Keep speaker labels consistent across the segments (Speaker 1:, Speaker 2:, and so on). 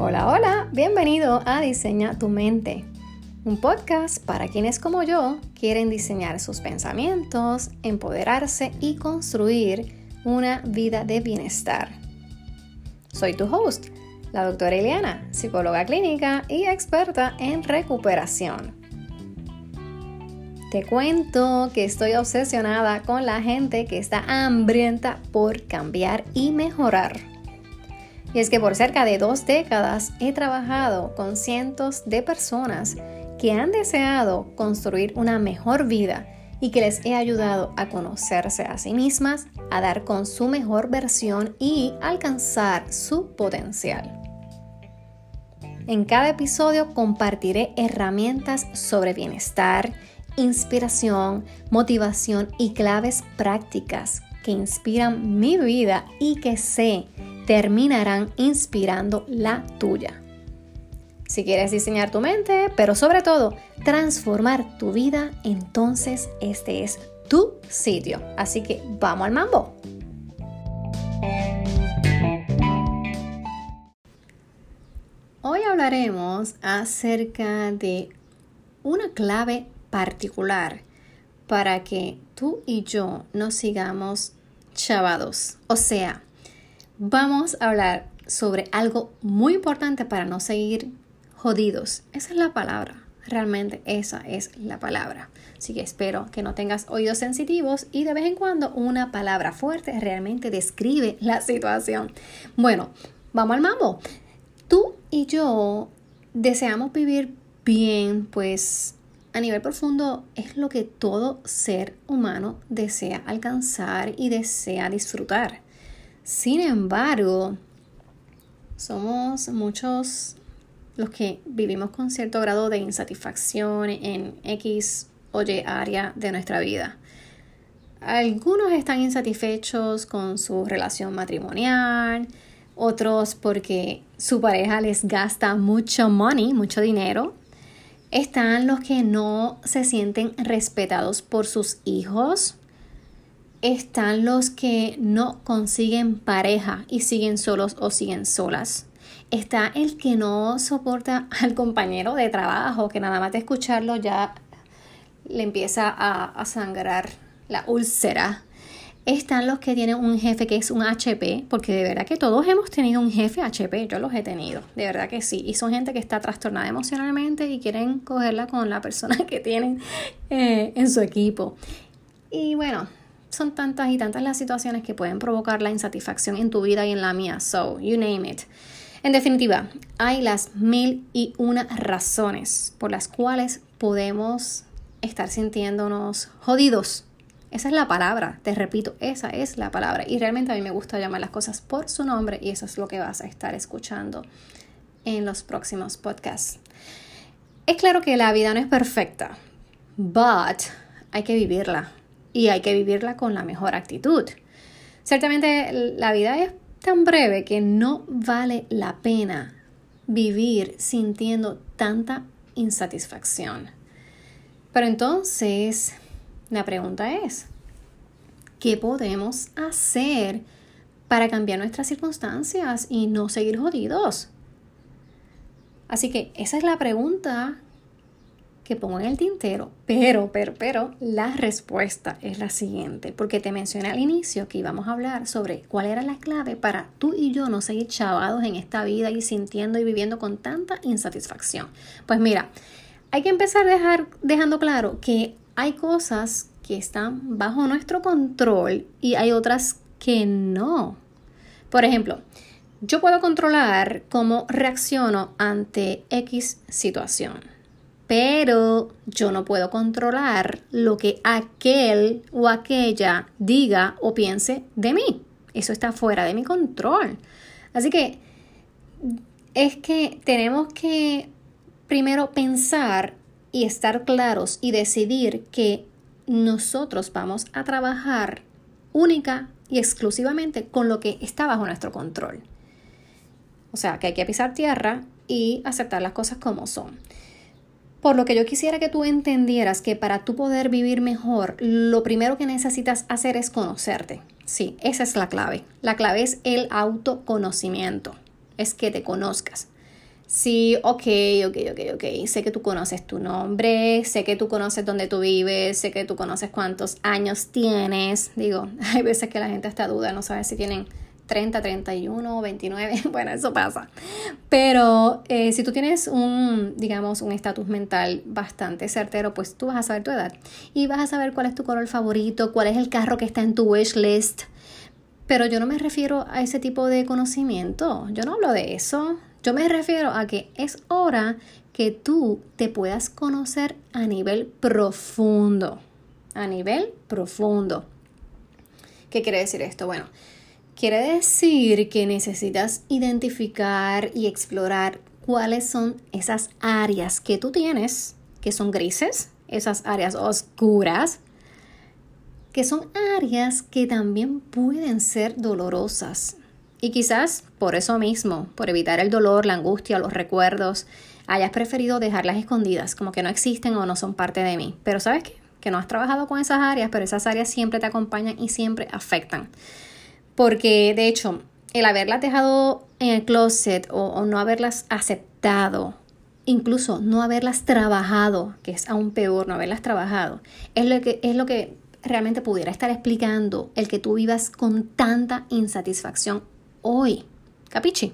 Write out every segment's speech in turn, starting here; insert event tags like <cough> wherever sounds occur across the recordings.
Speaker 1: Hola, hola, bienvenido a Diseña tu mente, un podcast para quienes como yo quieren diseñar sus pensamientos, empoderarse y construir una vida de bienestar. Soy tu host, la doctora Eliana, psicóloga clínica y experta en recuperación. Te cuento que estoy obsesionada con la gente que está hambrienta por cambiar y mejorar. Y es que por cerca de dos décadas he trabajado con cientos de personas que han deseado construir una mejor vida y que les he ayudado a conocerse a sí mismas, a dar con su mejor versión y alcanzar su potencial. En cada episodio compartiré herramientas sobre bienestar, inspiración, motivación y claves prácticas que inspiran mi vida y que sé terminarán inspirando la tuya. Si quieres diseñar tu mente, pero sobre todo transformar tu vida, entonces este es tu sitio. Así que vamos al mambo. Hoy hablaremos acerca de una clave particular para que tú y yo nos sigamos chavados. O sea, vamos a hablar sobre algo muy importante para no seguir jodidos. Esa es la palabra. Realmente esa es la palabra. Así que espero que no tengas oídos sensitivos y de vez en cuando una palabra fuerte realmente describe la situación. Bueno, vamos al mambo. Tú y yo deseamos vivir bien, pues a nivel profundo es lo que todo ser humano desea alcanzar y desea disfrutar. Sin embargo, somos muchos los que vivimos con cierto grado de insatisfacción en X o Y área de nuestra vida. Algunos están insatisfechos con su relación matrimonial, otros porque su pareja les gasta mucho money, mucho dinero. Están los que no se sienten respetados por sus hijos, están los que no consiguen pareja y siguen solos o siguen solas. Está el que no soporta <laughs> al compañero de trabajo, que nada más de escucharlo ya le empieza a, sangrar la úlcera. Están los que tienen un jefe que es un HP, porque de verdad que todos hemos tenido un jefe HP, yo los he tenido, de verdad que sí. Y son gente que está trastornada emocionalmente y quieren cogerla con la persona <laughs> que tienen eh, en su equipo. Y bueno, son tantas y tantas las situaciones que pueden provocar la insatisfacción en tu vida y en la mía. So, you name it. En definitiva, hay las mil y una razones por las cuales podemos estar sintiéndonos jodidos. Esa es la palabra, te repito, esa es la palabra. Y realmente a mí me gusta llamar las cosas por su nombre y eso es lo que vas a estar escuchando en los próximos podcasts. Es claro que la vida no es perfecta, but hay que vivirla y hay que vivirla con la mejor actitud. Ciertamente la vida es tan breve que no vale la pena vivir sintiendo tanta insatisfacción. Pero entonces, la pregunta es, ¿qué podemos hacer para cambiar nuestras circunstancias y no seguir jodidos? Así que esa es la pregunta que pongo en el tintero, pero, pero, pero, la respuesta es la siguiente, porque te mencioné al inicio que íbamos a hablar sobre cuál era la clave para tú y yo no seguir chavados en esta vida y sintiendo y viviendo con tanta insatisfacción. Pues mira, hay que empezar dejando claro que hay cosas que están bajo nuestro control y hay otras que no. Por ejemplo, yo puedo controlar cómo reacciono ante X situación pero yo no puedo controlar lo que aquel o aquella diga o piense de mí. Eso está fuera de mi control. Así que es que tenemos que primero pensar y estar claros y decidir que nosotros vamos a trabajar única y exclusivamente con lo que está bajo nuestro control. O sea, que hay que pisar tierra y aceptar las cosas como son. Por lo que yo quisiera que tú entendieras que para tú poder vivir mejor, lo primero que necesitas hacer es conocerte. Sí, esa es la clave. La clave es el autoconocimiento. Es que te conozcas. Sí, ok, ok, ok, ok. Sé que tú conoces tu nombre, sé que tú conoces dónde tú vives, sé que tú conoces cuántos años tienes. Digo, <laughs> hay veces que la gente hasta duda, no sabe si tienen 30, 31, 29, bueno, eso pasa. Pero eh, si tú tienes un, digamos, un estatus mental bastante certero, pues tú vas a saber tu edad y vas a saber cuál es tu color favorito, cuál es el carro que está en tu wish list. Pero yo no me refiero a ese tipo de conocimiento, yo no hablo de eso. Yo me refiero a que es hora que tú te puedas conocer a nivel profundo. A nivel profundo. ¿Qué quiere decir esto? Bueno, quiere decir que necesitas identificar y explorar cuáles son esas áreas que tú tienes, que son grises, esas áreas oscuras, que son áreas que también pueden ser dolorosas y quizás por eso mismo, por evitar el dolor, la angustia, los recuerdos, hayas preferido dejarlas escondidas, como que no existen o no son parte de mí. Pero sabes qué? Que no has trabajado con esas áreas, pero esas áreas siempre te acompañan y siempre afectan. Porque de hecho, el haberlas dejado en el closet o, no haberlas aceptado, incluso no haberlas trabajado, que es aún peor no haberlas trabajado, es lo que, es lo que realmente pudiera estar explicando el que tú vivas con tanta insatisfacción hoy. ¿Capichi?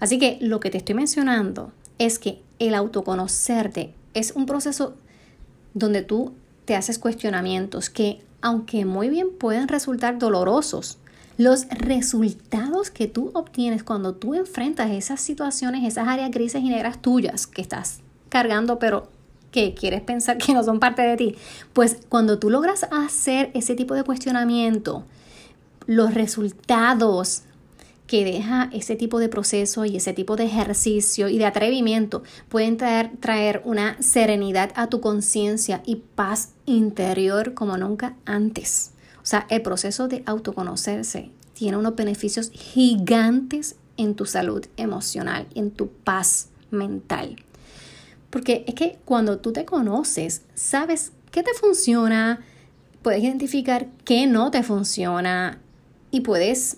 Speaker 1: Así que lo que te estoy mencionando es que el autoconocerte es un proceso donde tú te haces cuestionamientos que, aunque muy bien pueden resultar dolorosos, los resultados que tú obtienes cuando tú enfrentas esas situaciones, esas áreas grises y negras tuyas que estás cargando, pero que quieres pensar que no son parte de ti, pues cuando tú logras hacer ese tipo de cuestionamiento, los resultados que deja ese tipo de proceso y ese tipo de ejercicio y de atrevimiento pueden traer, traer una serenidad a tu conciencia y paz interior como nunca antes. O sea, el proceso de autoconocerse tiene unos beneficios gigantes en tu salud emocional, en tu paz mental. Porque es que cuando tú te conoces, sabes qué te funciona, puedes identificar qué no te funciona y puedes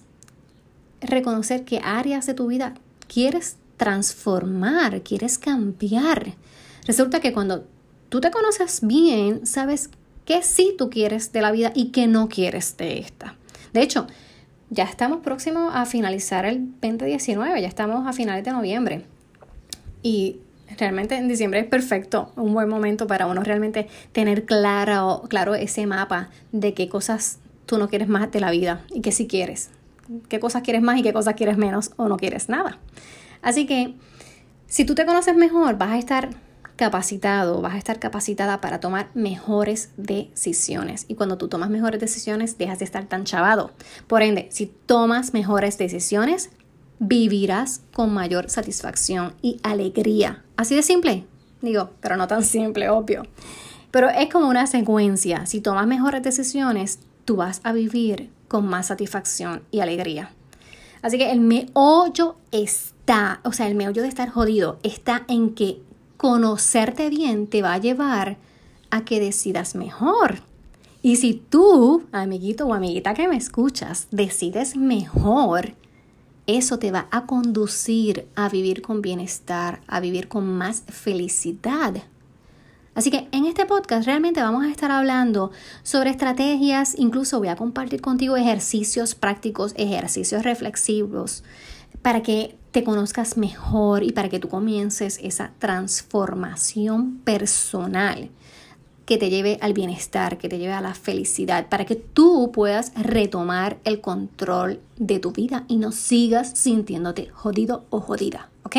Speaker 1: reconocer qué áreas de tu vida quieres transformar, quieres cambiar. Resulta que cuando tú te conoces bien, sabes qué sí tú quieres de la vida y qué no quieres de esta. De hecho, ya estamos próximos a finalizar el 2019, ya estamos a finales de noviembre. Y realmente en diciembre es perfecto, un buen momento para uno realmente tener claro, claro ese mapa de qué cosas tú no quieres más de la vida y qué sí quieres qué cosas quieres más y qué cosas quieres menos o no quieres nada. Así que si tú te conoces mejor, vas a estar capacitado, vas a estar capacitada para tomar mejores decisiones. Y cuando tú tomas mejores decisiones, dejas de estar tan chavado. Por ende, si tomas mejores decisiones, vivirás con mayor satisfacción y alegría. Así de simple, digo, pero no tan simple, obvio. Pero es como una secuencia. Si tomas mejores decisiones, tú vas a vivir con más satisfacción y alegría. Así que el meollo está, o sea, el meollo de estar jodido está en que conocerte bien te va a llevar a que decidas mejor. Y si tú, amiguito o amiguita que me escuchas, decides mejor, eso te va a conducir a vivir con bienestar, a vivir con más felicidad. Así que en este podcast realmente vamos a estar hablando sobre estrategias, incluso voy a compartir contigo ejercicios prácticos, ejercicios reflexivos, para que te conozcas mejor y para que tú comiences esa transformación personal que te lleve al bienestar, que te lleve a la felicidad, para que tú puedas retomar el control de tu vida y no sigas sintiéndote jodido o jodida, ¿ok?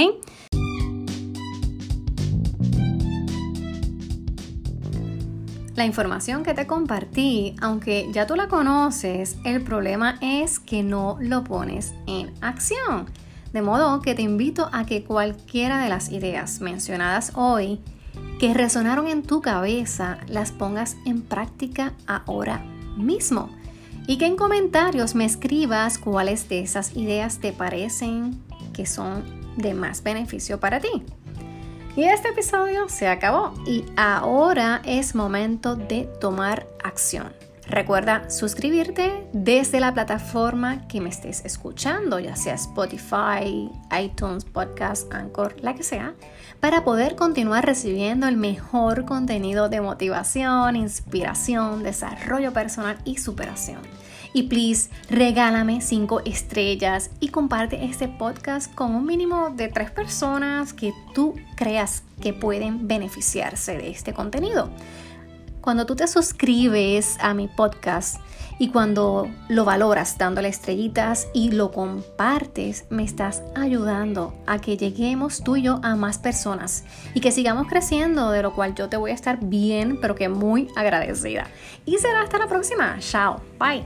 Speaker 1: La información que te compartí, aunque ya tú la conoces, el problema es que no lo pones en acción. De modo que te invito a que cualquiera de las ideas mencionadas hoy que resonaron en tu cabeza las pongas en práctica ahora mismo. Y que en comentarios me escribas cuáles de esas ideas te parecen que son de más beneficio para ti. Y este episodio se acabó y ahora es momento de tomar acción. Recuerda suscribirte desde la plataforma que me estés escuchando, ya sea Spotify, iTunes, Podcast, Anchor, la que sea, para poder continuar recibiendo el mejor contenido de motivación, inspiración, desarrollo personal y superación. Y please, regálame 5 estrellas y comparte este podcast con un mínimo de 3 personas que tú creas que pueden beneficiarse de este contenido. Cuando tú te suscribes a mi podcast y cuando lo valoras dándole estrellitas y lo compartes, me estás ayudando a que lleguemos tú y yo a más personas y que sigamos creciendo, de lo cual yo te voy a estar bien, pero que muy agradecida. Y será hasta la próxima. Chao. Bye.